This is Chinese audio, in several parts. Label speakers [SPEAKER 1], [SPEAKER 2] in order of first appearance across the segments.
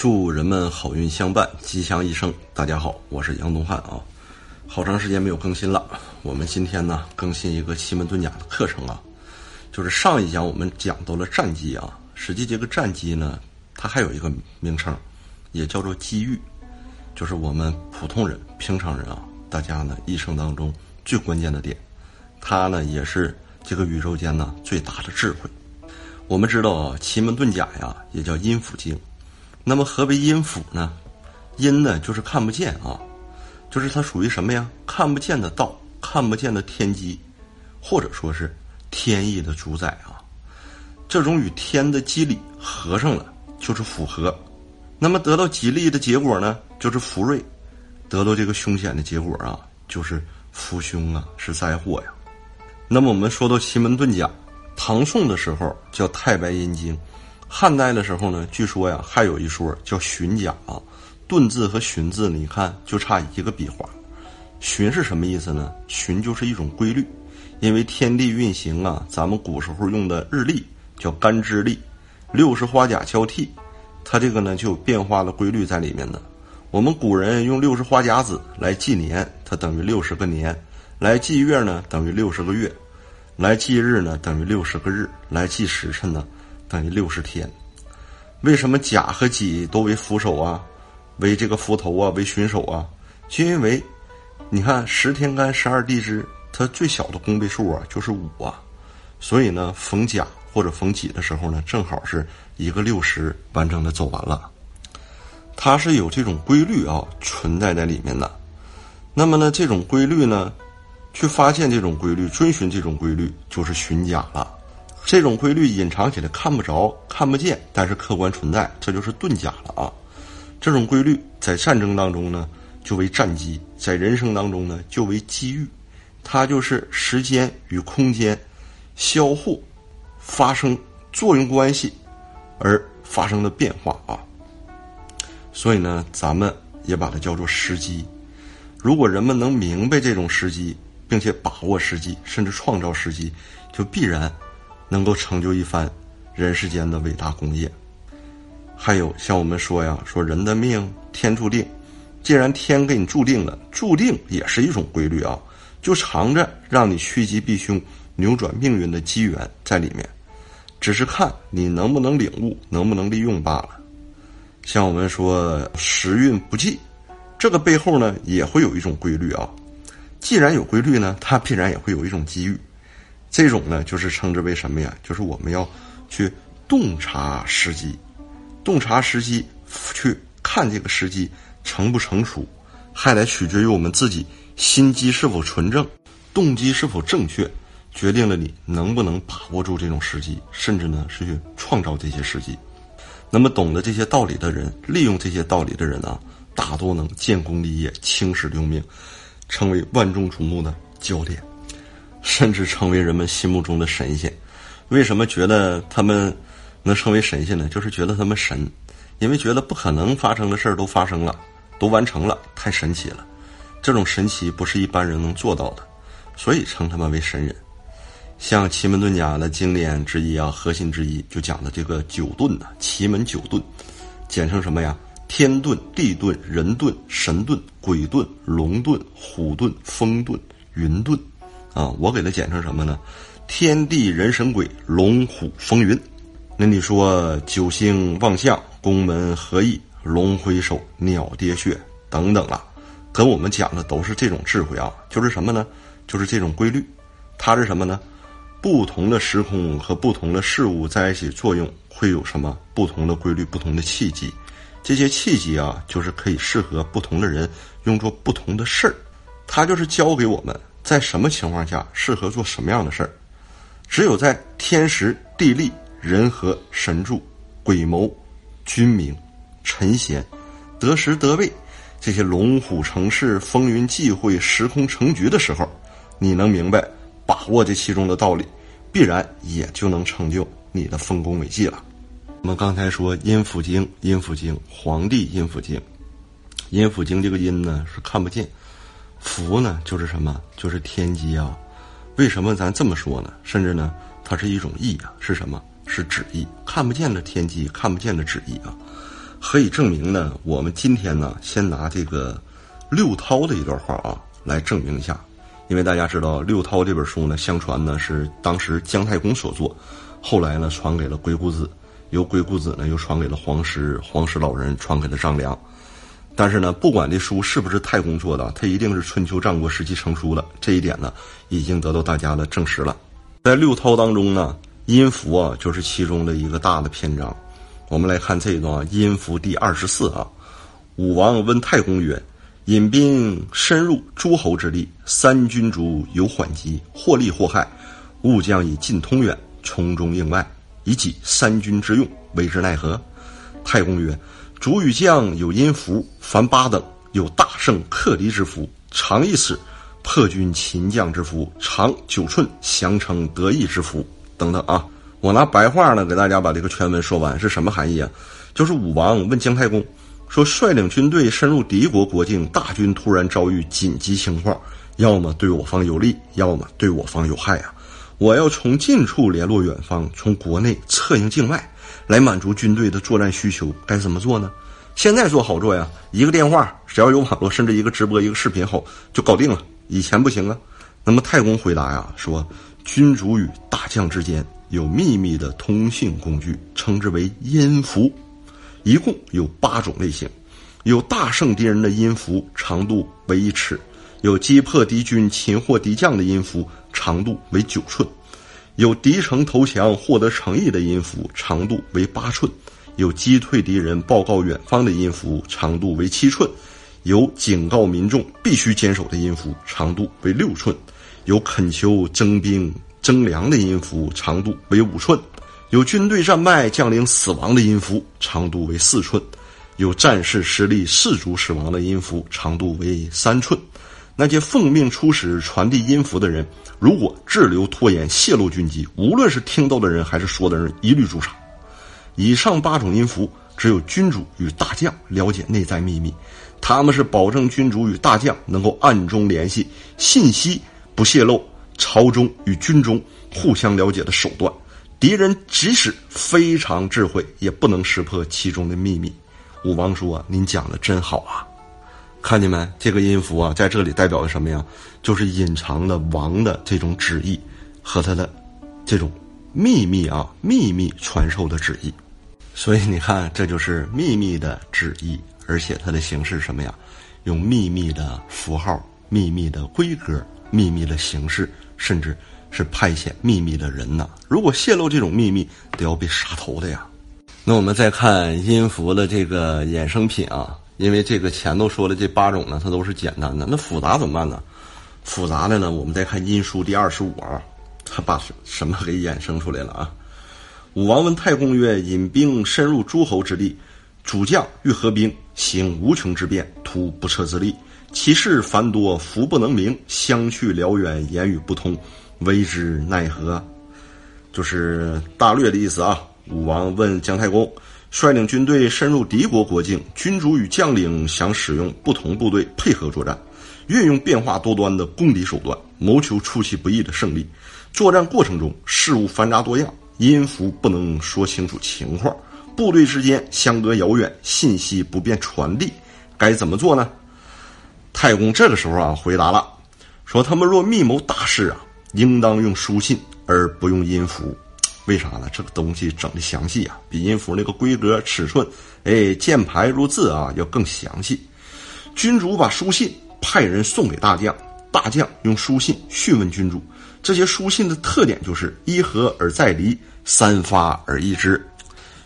[SPEAKER 1] 祝人们好运相伴，吉祥一生。大家好，我是杨东汉啊。好长时间没有更新了，我们今天呢更新一个奇门遁甲的课程啊。就是上一讲我们讲到了战机啊，实际这个战机呢，它还有一个名称，也叫做机遇，就是我们普通人、平常人啊，大家呢一生当中最关键的点，它呢也是这个宇宙间呢最大的智慧。我们知道啊，奇门遁甲呀也叫阴府经，那么何为阴府呢？阴呢就是看不见啊，就是它属于什么呀？看不见的道，看不见的天机，或者说是。天意的主宰啊，这种与天的机理合上了，就是符合；那么得到吉利的结果呢，就是福瑞；得到这个凶险的结果啊，就是福凶啊，是灾祸呀。那么我们说到奇门遁甲，唐宋的时候叫太白阴经，汉代的时候呢，据说呀还有一说叫旬甲啊。遁字和旬字，你看就差一个笔画。旬是什么意思呢？旬就是一种规律。因为天地运行啊，咱们古时候用的日历叫干支历，六十花甲交替，它这个呢就有变化的规律在里面的。我们古人用六十花甲子来纪年，它等于六十个年；来纪月呢，等于六十个月；来纪日呢，等于六十个日；来计时辰呢，等于六十天。为什么甲和己都为扶手啊？为这个扶头啊？为巡手啊？就因为，你看十天干十二地支。它最小的公倍数啊，就是五啊，所以呢，逢甲或者逢己的时候呢，正好是一个六十完整的走完了。它是有这种规律啊存在在里面的。那么呢，这种规律呢，去发现这种规律，遵循这种规律，就是寻甲了。这种规律隐藏起来看不着、看不见，但是客观存在，这就是遁甲了啊。这种规律在战争当中呢，就为战机；在人生当中呢，就为机遇。它就是时间与空间相互发生作用关系而发生的变化啊，所以呢，咱们也把它叫做时机。如果人们能明白这种时机，并且把握时机，甚至创造时机，就必然能够成就一番人世间的伟大功业。还有像我们说呀，说人的命天注定，既然天给你注定了，注定也是一种规律啊。就藏着让你趋吉避凶、扭转命运的机缘在里面，只是看你能不能领悟、能不能利用罢了。像我们说时运不济，这个背后呢也会有一种规律啊。既然有规律呢，它必然也会有一种机遇。这种呢就是称之为什么呀？就是我们要去洞察时机，洞察时机，去看这个时机成不成熟，还得取决于我们自己。心机是否纯正，动机是否正确，决定了你能不能把握住这种时机，甚至呢是去创造这些时机。那么懂得这些道理的人，利用这些道理的人啊，大多能建功立业、青史留名，成为万众瞩目的焦点，甚至成为人们心目中的神仙。为什么觉得他们能成为神仙呢？就是觉得他们神，因为觉得不可能发生的事儿都发生了，都完成了，太神奇了。这种神奇不是一般人能做到的，所以称他们为神人。像奇门遁甲的经典之一啊，核心之一就讲的这个九遁呐，奇门九遁，简称什么呀？天遁、地遁、人遁、神遁、鬼遁、龙遁、虎遁、风遁、云遁，啊，我给它简称什么呢？天地人神鬼龙虎风云。那你说九星望相、宫门合意、龙回首、鸟跌穴等等了。跟我们讲的都是这种智慧啊，就是什么呢？就是这种规律。它是什么呢？不同的时空和不同的事物在一起作用，会有什么不同的规律、不同的契机？这些契机啊，就是可以适合不同的人用作不同的事儿。它就是教给我们在什么情况下适合做什么样的事儿。只有在天时地利人和神助、鬼谋、君明、臣贤得时得位。这些龙虎成势、风云际会、时空成局的时候，你能明白、把握这其中的道理，必然也就能成就你的丰功伟绩了。我们刚才说阴府经，阴府经，皇帝阴府经，阴府经这个阴呢是看不见，符呢就是什么？就是天机啊。为什么咱这么说呢？甚至呢，它是一种意啊，是什么？是旨意，看不见的天机，看不见的旨意啊。何以证明呢？我们今天呢，先拿这个六韬的一段话啊来证明一下。因为大家知道六韬这本书呢，相传呢是当时姜太公所作，后来呢传给了鬼谷子，由鬼谷子呢又传给了黄石，黄石老人传给了张良。但是呢，不管这书是不是太公做的，它一定是春秋战国时期成书的。这一点呢，已经得到大家的证实了。在六韬当中呢，阴符啊就是其中的一个大的篇章。我们来看这一段啊，阴符第二十四啊。武王问太公曰：“引兵深入诸侯之地，三军卒有缓急，或利或害，吾将以进通远，从中应外，以己三军之用，为之奈何？”太公曰。主与将有阴符，凡八等有大胜克敌之符，长一尺，破军擒将之符，长九寸，降城得意之符等等啊！我拿白话呢给大家把这个全文说完是什么含义啊？就是武王问姜太公说：率领军队深入敌国国境，大军突然遭遇紧急情况，要么对我方有利，要么对我方有害啊！我要从近处联络远方，从国内策应境外。来满足军队的作战需求，该怎么做呢？现在做好做呀，一个电话，只要有网络，甚至一个直播、一个视频后就搞定了。以前不行啊。那么太公回答呀，说君主与大将之间有秘密的通信工具，称之为音符，一共有八种类型。有大胜敌人的音符，长度为一尺；有击破敌军、擒获敌将的音符，长度为九寸。有敌城投降获得诚意的音符，长度为八寸；有击退敌人报告远方的音符，长度为七寸；有警告民众必须坚守的音符，长度为六寸；有恳求征兵征粮的音符，长度为五寸；有军队战败将领死亡的音符，长度为四寸；有战士失利士卒死亡的音符，长度为三寸。那些奉命出使传递音符的人，如果滞留拖延、泄露军机，无论是听到的人还是说的人，一律诛杀。以上八种音符，只有君主与大将了解内在秘密，他们是保证君主与大将能够暗中联系、信息不泄露、朝中与军中互相了解的手段。敌人即使非常智慧，也不能识破其中的秘密。武王说：“您讲的真好啊。”看见没？这个音符啊，在这里代表的什么呀？就是隐藏的王的这种旨意和他的这种秘密啊，秘密传授的旨意。所以你看，这就是秘密的旨意，而且它的形式什么呀？用秘密的符号、秘密的规格、秘密的形式，甚至是派遣秘密的人呐。如果泄露这种秘密，都要被杀头的呀。那我们再看音符的这个衍生品啊。因为这个前头说的这八种呢，它都是简单的，那复杂怎么办呢？复杂的呢，我们再看《音书》第二十五啊，他把什什么给衍生出来了啊？武王问太公曰：“引兵深入诸侯之地，主将欲合兵，行无穷之变，图不测之利，其事繁多，福不能明，相去辽远，言语不通，为之奈何？”就是大略的意思啊。武王问姜太公。率领军队深入敌国国境，君主与将领想使用不同部队配合作战，运用变化多端的攻敌手段，谋求出其不意的胜利。作战过程中事物繁杂多样，音符不能说清楚情况，部队之间相隔遥远，信息不便传递，该怎么做呢？太公这个时候啊回答了，说他们若密谋大事啊，应当用书信而不用音符。为啥呢？这个东西整的详细啊，比音符那个规格、尺寸，哎，键盘如字啊，要更详细。君主把书信派人送给大将，大将用书信讯问君主。这些书信的特点就是一合而再离，三发而一之。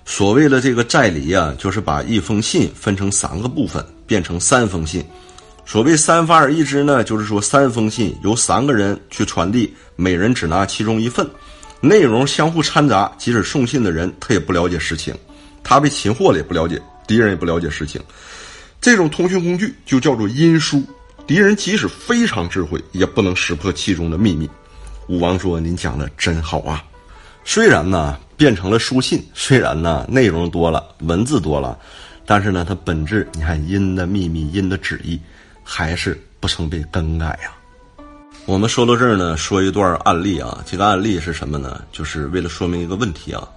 [SPEAKER 1] 所谓的这个再离啊，就是把一封信分成三个部分，变成三封信。所谓三发而一之呢，就是说三封信由三个人去传递，每人只拿其中一份。内容相互掺杂，即使送信的人他也不了解实情，他被擒获了也不了解，敌人也不了解实情。这种通讯工具就叫做阴书，敌人即使非常智慧，也不能识破其中的秘密。武王说：“您讲的真好啊！虽然呢变成了书信，虽然呢内容多了，文字多了，但是呢它本质，你看阴的秘密，阴的旨意，还是不曾被更改呀。”我们说到这儿呢，说一段案例啊。这个案例是什么呢？就是为了说明一个问题啊。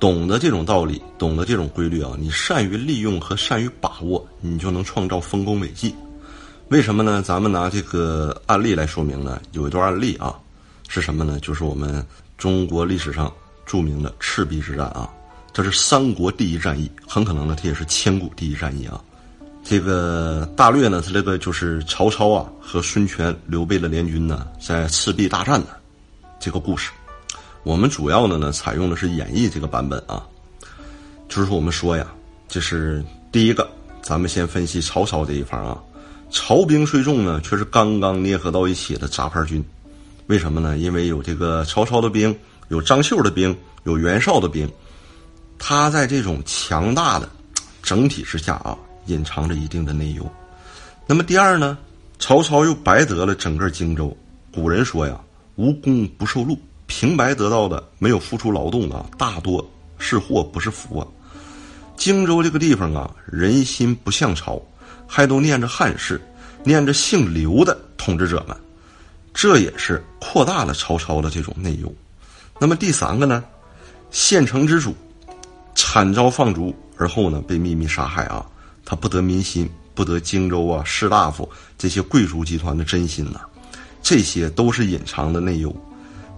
[SPEAKER 1] 懂得这种道理，懂得这种规律啊，你善于利用和善于把握，你就能创造丰功伟绩。为什么呢？咱们拿这个案例来说明呢？有一段案例啊，是什么呢？就是我们中国历史上著名的赤壁之战啊，这是三国第一战役，很可能呢，它也是千古第一战役啊。这个大略呢，它这个就是曹操啊和孙权、刘备的联军呢，在赤壁大战的这个故事。我们主要的呢，采用的是演绎这个版本啊。就是我们说呀，这是第一个，咱们先分析曹操这一方啊。曹兵虽众呢，却是刚刚捏合到一起的杂牌军。为什么呢？因为有这个曹操的兵，有张绣的兵，有袁绍的兵。他在这种强大的整体之下啊。隐藏着一定的内忧。那么第二呢？曹操又白得了整个荆州。古人说呀：“无功不受禄。”平白得到的，没有付出劳动的，大多是祸不是福啊。荆州这个地方啊，人心不向朝，还都念着汉室，念着姓刘的统治者们，这也是扩大了曹操的这种内忧。那么第三个呢？县城之主惨遭放逐，而后呢被秘密杀害啊。他不得民心，不得荆州啊士大夫这些贵族集团的真心呐，这些都是隐藏的内忧，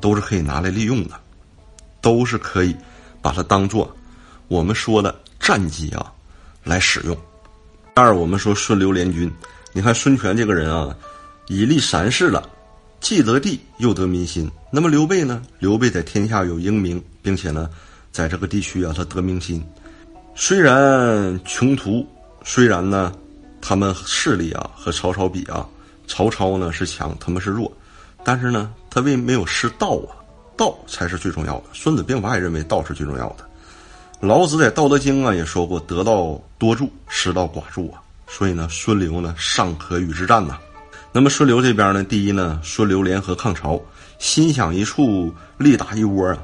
[SPEAKER 1] 都是可以拿来利用的，都是可以把它当做我们说的战机啊来使用。二，我们说孙刘联军，你看孙权这个人啊，以立三世了，既得地又得民心。那么刘备呢？刘备在天下有英名，并且呢，在这个地区啊，他得民心。虽然穷途。虽然呢，他们势力啊和曹操比啊，曹操呢是强，他们是弱，但是呢，他为没有失道啊，道才是最重要的。孙子兵法也认为道是最重要的。老子在《道德经》啊也说过：“得道多助，失道寡助啊。”所以呢，孙刘呢尚可与之战呐。那么孙刘这边呢，第一呢，孙刘联合抗曹，心想一处，力打一窝啊，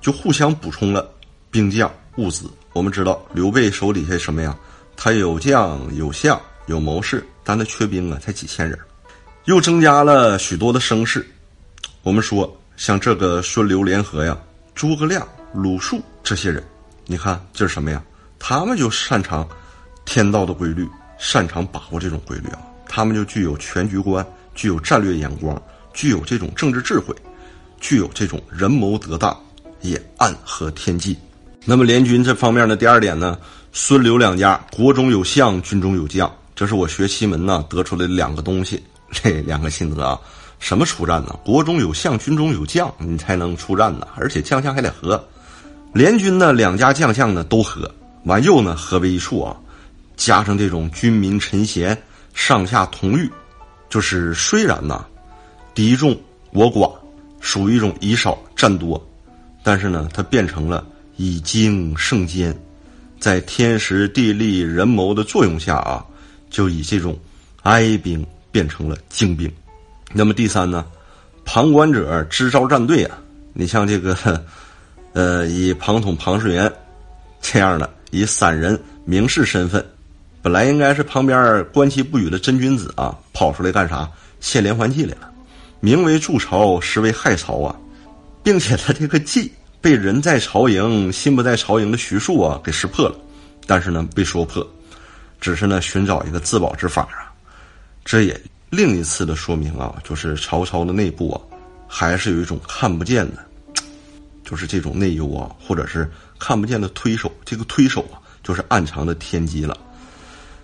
[SPEAKER 1] 就互相补充了兵将物资。我们知道刘备手底下什么呀？他有将有相有谋士，但他缺兵啊，才几千人，又增加了许多的声势。我们说，像这个孙刘联合呀，诸葛亮、鲁肃这些人，你看这是什么呀？他们就擅长天道的规律，擅长把握这种规律啊。他们就具有全局观，具有战略眼光，具有这种政治智慧，具有这种人谋得当，也暗合天机。那么联军这方面的第二点呢？孙刘两家，国中有相，军中有将，这是我学奇门呢得出来的两个东西，这两个心得啊。什么出战呢？国中有相，军中有将，你才能出战呢。而且将相还得和，联军呢两家将相呢都和，完又呢合为一处啊，加上这种军民臣贤，上下同欲，就是虽然呐敌众我寡，属于一种以少战多，但是呢它变成了以精胜坚。在天时地利人谋的作用下啊，就以这种哀兵变成了精兵。那么第三呢，旁观者支招战队啊，你像这个，呃，以庞统、庞士元这样的以散人名士身份，本来应该是旁边观其不语的真君子啊，跑出来干啥？献连环计来了，名为助曹，实为害曹啊，并且他这个计。被人在曹营心不在曹营的徐庶啊给识破了，但是呢被说破，只是呢寻找一个自保之法啊，这也另一次的说明啊，就是曹操的内部啊还是有一种看不见的，就是这种内忧啊，或者是看不见的推手，这个推手啊就是暗藏的天机了，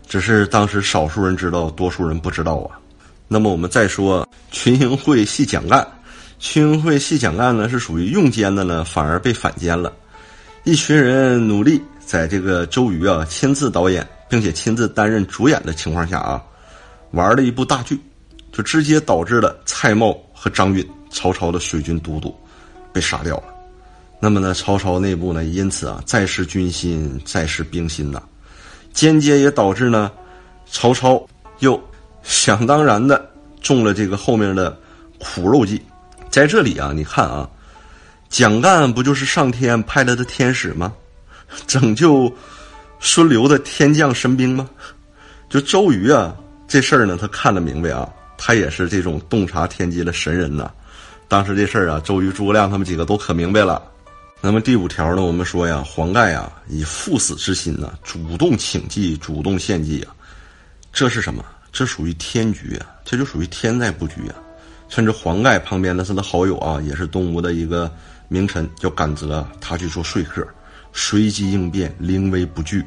[SPEAKER 1] 只是当时少数人知道，多数人不知道啊。那么我们再说群英会系蒋干。群英会系蒋干呢，是属于用奸的呢，反而被反奸了。一群人努力在这个周瑜啊亲自导演，并且亲自担任主演的情况下啊，玩了一部大剧，就直接导致了蔡瑁和张允曹操的水军都督被杀掉了。那么呢，曹操内部呢，因此啊，再失军心，再失兵心呐，间接也导致呢，曹操又想当然的中了这个后面的苦肉计。在这里啊，你看啊，蒋干不就是上天派来的天使吗？拯救孙刘的天降神兵吗？就周瑜啊，这事儿呢，他看得明白啊，他也是这种洞察天机的神人呐。当时这事儿啊，周瑜、诸葛亮他们几个都可明白了。那么第五条呢，我们说呀，黄盖啊以赴死之心呢，主动请计，主动献计啊，这是什么？这属于天局啊，这就属于天在布局啊。甚至黄盖旁边的他的好友啊，也是东吴的一个名臣，叫甘泽，他去做说客，随机应变，临危不惧，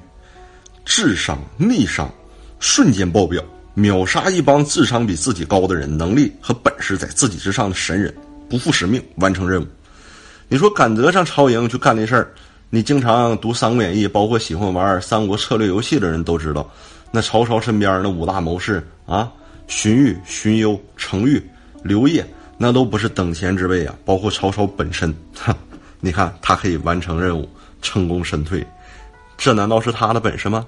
[SPEAKER 1] 智商逆商，瞬间爆表，秒杀一帮智商比自己高的人，能力和本事在自己之上的神人，不负使命，完成任务。你说甘泽上曹营去干这事儿，你经常读《三国演义》，包括喜欢玩三国策略游戏的人都知道，那曹操身边那五大谋士啊，荀彧、荀攸、程昱。刘烨那都不是等闲之辈啊，包括曹操本身，哈，你看他可以完成任务，成功身退，这难道是他的本事吗？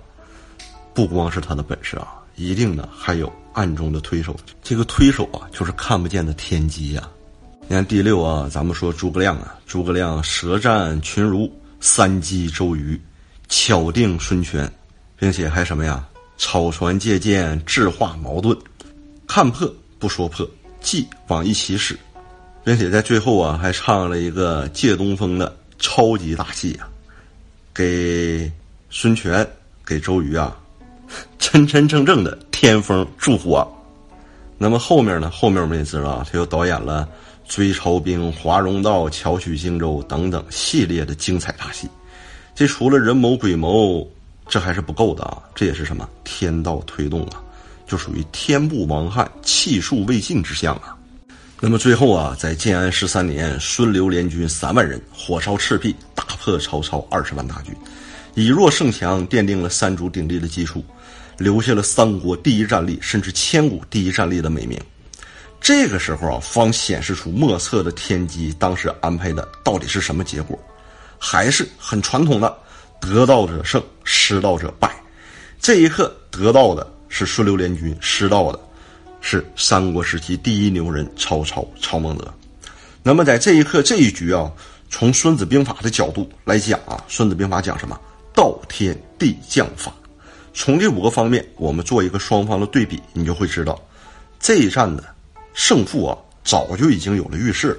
[SPEAKER 1] 不光是他的本事啊，一定呢还有暗中的推手。这个推手啊，就是看不见的天机呀。你看第六啊，咱们说诸葛亮啊，诸葛亮舌战群儒，三击周瑜，巧定孙权，并且还什么呀？草船借箭，智化矛盾，看破不说破。计往一起使，并且在最后啊，还唱了一个借东风的超级大戏啊，给孙权、给周瑜啊，真真正正的天风祝福啊。那么后面呢？后面我们也知道，他又导演了追曹兵、华容道、巧取荆州等等系列的精彩大戏。这除了人谋鬼谋，这还是不够的啊！这也是什么天道推动啊？就属于天不亡汉，气数未尽之象啊。那么最后啊，在建安十三年，孙刘联军三万人，火烧赤壁，大破曹操二十万大军，以弱胜强，奠定了三足鼎立的基础，留下了三国第一战力，甚至千古第一战力的美名。这个时候啊，方显示出莫测的天机，当时安排的到底是什么结果？还是很传统的，得道者胜，失道者败。这一刻得到的。是孙刘联军失道的，是三国时期第一牛人曹操曹孟德。那么在这一刻这一局啊，从《孙子兵法》的角度来讲啊，《孙子兵法》讲什么？道天地将法。从这五个方面，我们做一个双方的对比，你就会知道，这一战的胜负啊，早就已经有了预示了。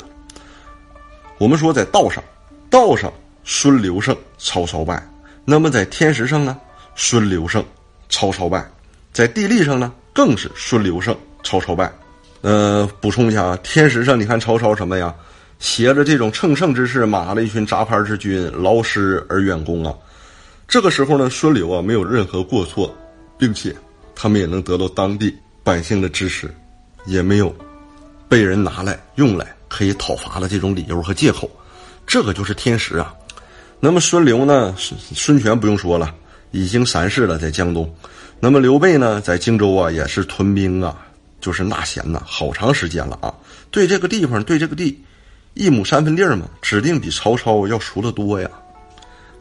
[SPEAKER 1] 我们说在道上，道上孙刘胜，曹操败。那么在天时上呢，孙刘胜，曹操败。在地利上呢，更是孙刘胜，曹操败。呃，补充一下啊，天时上你看曹操什么呀？携着这种乘胜之势，马了一群杂牌之军，劳师而远攻啊。这个时候呢，孙刘啊没有任何过错，并且他们也能得到当地百姓的支持，也没有被人拿来用来可以讨伐的这种理由和借口。这个就是天时啊。那么孙刘呢，孙孙权不用说了，已经三世了，在江东。那么刘备呢，在荆州啊，也是屯兵啊，就是纳贤呐，好长时间了啊。对这个地方，对这个地，一亩三分地儿嘛，指定比曹操要熟得多呀。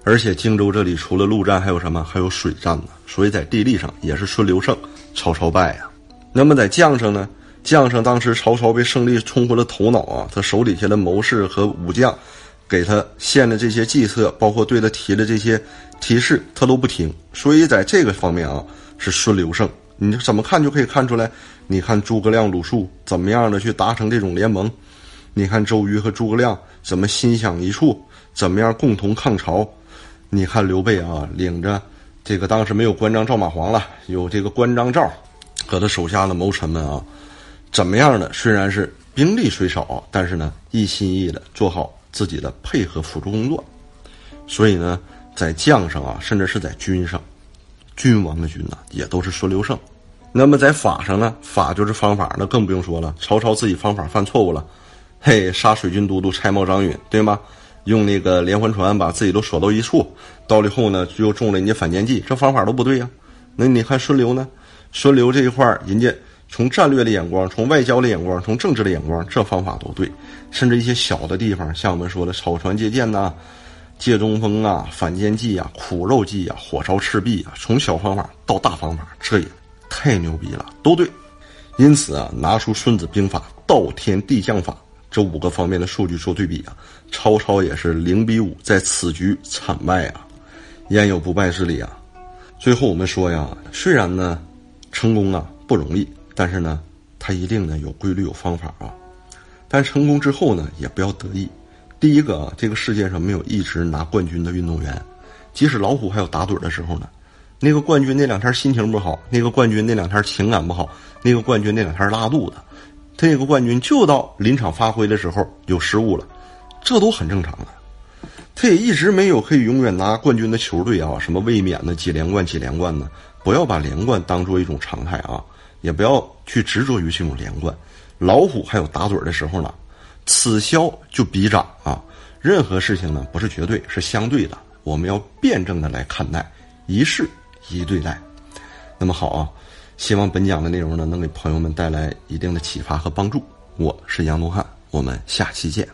[SPEAKER 1] 而且荆州这里除了陆战，还有什么？还有水战呢。所以在地利上也是孙刘胜，曹操败呀。那么在将上呢，将上当时曹操被胜利冲昏了头脑啊，他手底下的谋士和武将。给他献的这些计策，包括对他提的这些提示，他都不听。所以在这个方面啊，是孙刘胜。你就怎么看就可以看出来？你看诸葛亮、鲁肃怎么样的去达成这种联盟？你看周瑜和诸葛亮怎么心想一处？怎么样共同抗曹？你看刘备啊，领着这个当时没有关张赵马黄了，有这个关张赵和他手下的谋臣们啊，怎么样的？虽然是兵力虽少，但是呢，一心一意的做好。自己的配合辅助工作，所以呢，在将上啊，甚至是在军上，君王的君呐，也都是孙刘胜。那么在法上呢，法就是方法，那更不用说了。曹操自己方法犯错误了，嘿，杀水军都督蔡瑁、张允，对吗？用那个连环船把自己都锁到一处，到了后呢，又中了人家反间计，这方法都不对呀。那你看孙刘呢？孙刘这一块儿，人家。从战略的眼光，从外交的眼光，从政治的眼光，这方法都对。甚至一些小的地方，像我们说的草船借箭呐、借东风啊、反间计啊、苦肉计啊、火烧赤壁啊，从小方法到大方法，这也太牛逼了，都对。因此啊，拿出《孙子兵法》道天地将法这五个方面的数据做对比啊，曹操也是零比五，在此局惨败啊，焉有不败之理啊？最后我们说呀，虽然呢，成功啊不容易。但是呢，他一定呢有规律有方法啊。但成功之后呢，也不要得意。第一个啊，这个世界上没有一直拿冠军的运动员，即使老虎还有打盹的时候呢，那个冠军那两天心情不好，那个冠军那两天情感不好，那个冠军那两天拉肚子，他那个冠军就到临场发挥的时候有失误了，这都很正常的。他也一直没有可以永远拿冠军的球队啊，什么卫冕的几连冠几连冠呢？不要把连冠当做一种常态啊，也不要去执着于这种连冠。老虎还有打盹的时候呢，此消就彼长啊。任何事情呢，不是绝对，是相对的，我们要辩证的来看待，一事一对待。那么好啊，希望本讲的内容呢，能给朋友们带来一定的启发和帮助。我是杨东汉，我们下期见。